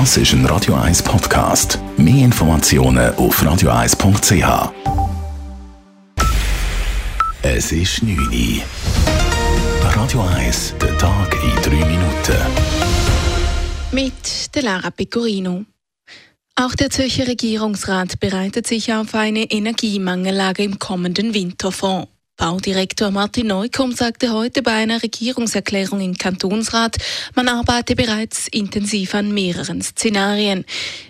Das ist ein Radio 1 Podcast. Mehr Informationen auf radio1.ch. Es ist 9 Uhr. Radio 1, der Tag in 3 Minuten. Mit der Lara Pecorino. Auch der Zürcher Regierungsrat bereitet sich auf eine Energiemangellage im kommenden Winter vor. Baudirektor Martin Neukomm sagte heute bei einer Regierungserklärung im Kantonsrat, man arbeite bereits intensiv an mehreren Szenarien.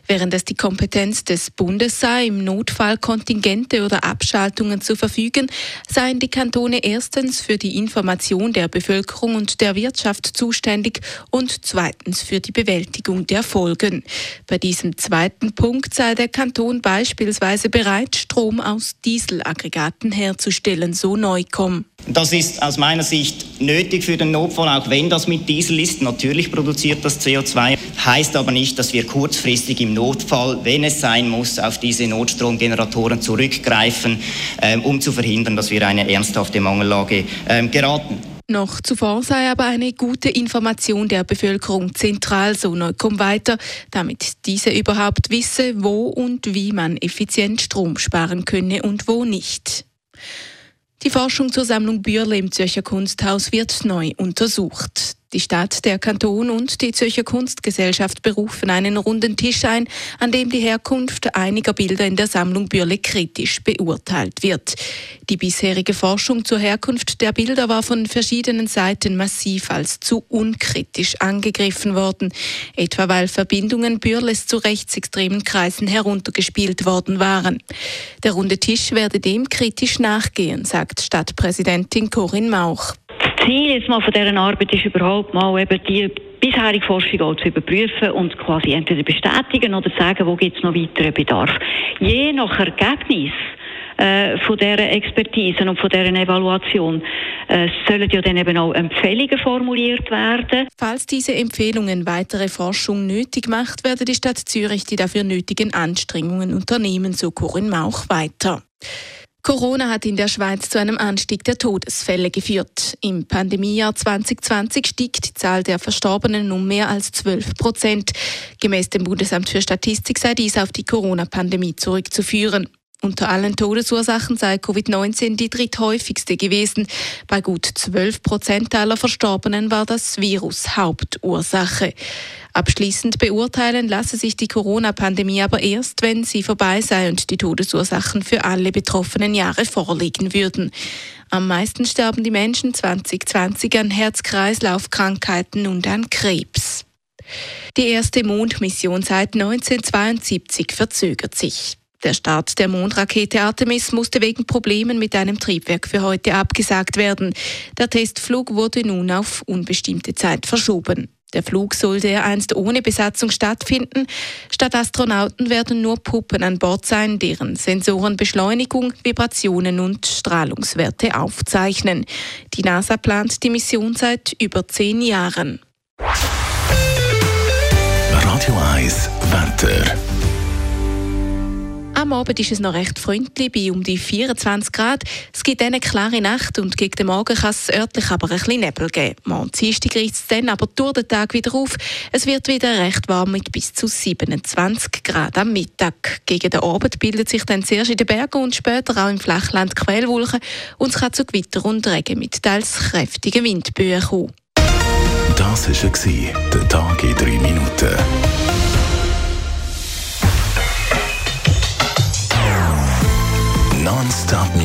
Während es die Kompetenz des Bundes sei, im Notfall Kontingente oder Abschaltungen zu verfügen, seien die Kantone erstens für die Information der Bevölkerung und der Wirtschaft zuständig und zweitens für die Bewältigung der Folgen. Bei diesem zweiten Punkt sei der Kanton beispielsweise bereit, Strom aus Dieselaggregaten herzustellen, so neu kommen. Das ist aus meiner Sicht nötig für den Notfall, auch wenn das mit Diesel ist. Natürlich produziert das CO2, heißt aber nicht, dass wir kurzfristig im Notfall, wenn es sein muss, auf diese Notstromgeneratoren zurückgreifen, ähm, um zu verhindern, dass wir eine ernsthafte Mangellage ähm, geraten. Noch zuvor sei aber eine gute Information der Bevölkerung zentral, so Neukomm weiter, damit diese überhaupt wisse, wo und wie man effizient Strom sparen könne und wo nicht. Die Forschung zur Sammlung Bürle im Zürcher Kunsthaus wird neu untersucht. Die Stadt, der Kanton und die Zürcher Kunstgesellschaft berufen einen runden Tisch ein, an dem die Herkunft einiger Bilder in der Sammlung Bürle kritisch beurteilt wird. Die bisherige Forschung zur Herkunft der Bilder war von verschiedenen Seiten massiv als zu unkritisch angegriffen worden, etwa weil Verbindungen Bürles zu rechtsextremen Kreisen heruntergespielt worden waren. Der runde Tisch werde dem kritisch nachgehen, sagt Stadtpräsidentin Corinne Mauch. Ziel jetzt mal von dieser Arbeit ist überhaupt mal eben die bisherige Forschung auch zu überprüfen und quasi entweder bestätigen oder sagen, wo gibt es noch weiteren Bedarf. Je nach Ergebnis äh, von dieser Expertise und von dieser Evaluation äh, sollen ja dann eben auch Empfehlungen formuliert werden. Falls diese Empfehlungen weitere Forschung nötig macht, werde die Stadt Zürich die dafür nötigen Anstrengungen unternehmen, so Corinne Mauch weiter. Corona hat in der Schweiz zu einem Anstieg der Todesfälle geführt. Im Pandemiejahr 2020 stieg die Zahl der Verstorbenen um mehr als 12 Prozent. Gemäß dem Bundesamt für Statistik sei dies auf die Corona-Pandemie zurückzuführen. Unter allen Todesursachen sei Covid-19 die dritthäufigste gewesen. Bei gut 12 Prozent aller Verstorbenen war das Virus Hauptursache. Abschließend beurteilen lasse sich die Corona-Pandemie aber erst, wenn sie vorbei sei und die Todesursachen für alle betroffenen Jahre vorliegen würden. Am meisten sterben die Menschen 2020 an Herz-Kreislauf-Krankheiten und an Krebs. Die erste Mondmission seit 1972 verzögert sich. Der Start der Mondrakete Artemis musste wegen Problemen mit einem Triebwerk für heute abgesagt werden. Der Testflug wurde nun auf unbestimmte Zeit verschoben. Der Flug sollte einst ohne Besatzung stattfinden. Statt Astronauten werden nur Puppen an Bord sein, deren Sensoren Beschleunigung, Vibrationen und Strahlungswerte aufzeichnen. Die NASA plant die Mission seit über zehn Jahren. Radio 1 Wetter. Am Abend ist es noch recht freundlich, bei um die 24 Grad. Es gibt eine klare Nacht und gegen den Morgen kann es örtlich aber ein bisschen Nebel geben. Morgen Dienstag reicht es dann aber durch den Tag wieder auf. Es wird wieder recht warm mit bis zu 27 Grad am Mittag. Gegen den Abend bildet sich dann zuerst in den Bergen und später auch im Flachland Quellwolken und es kann zu Gewitter und Regen mit teils kräftigen Windböen kommen. Das war der Tag in drei Minuten.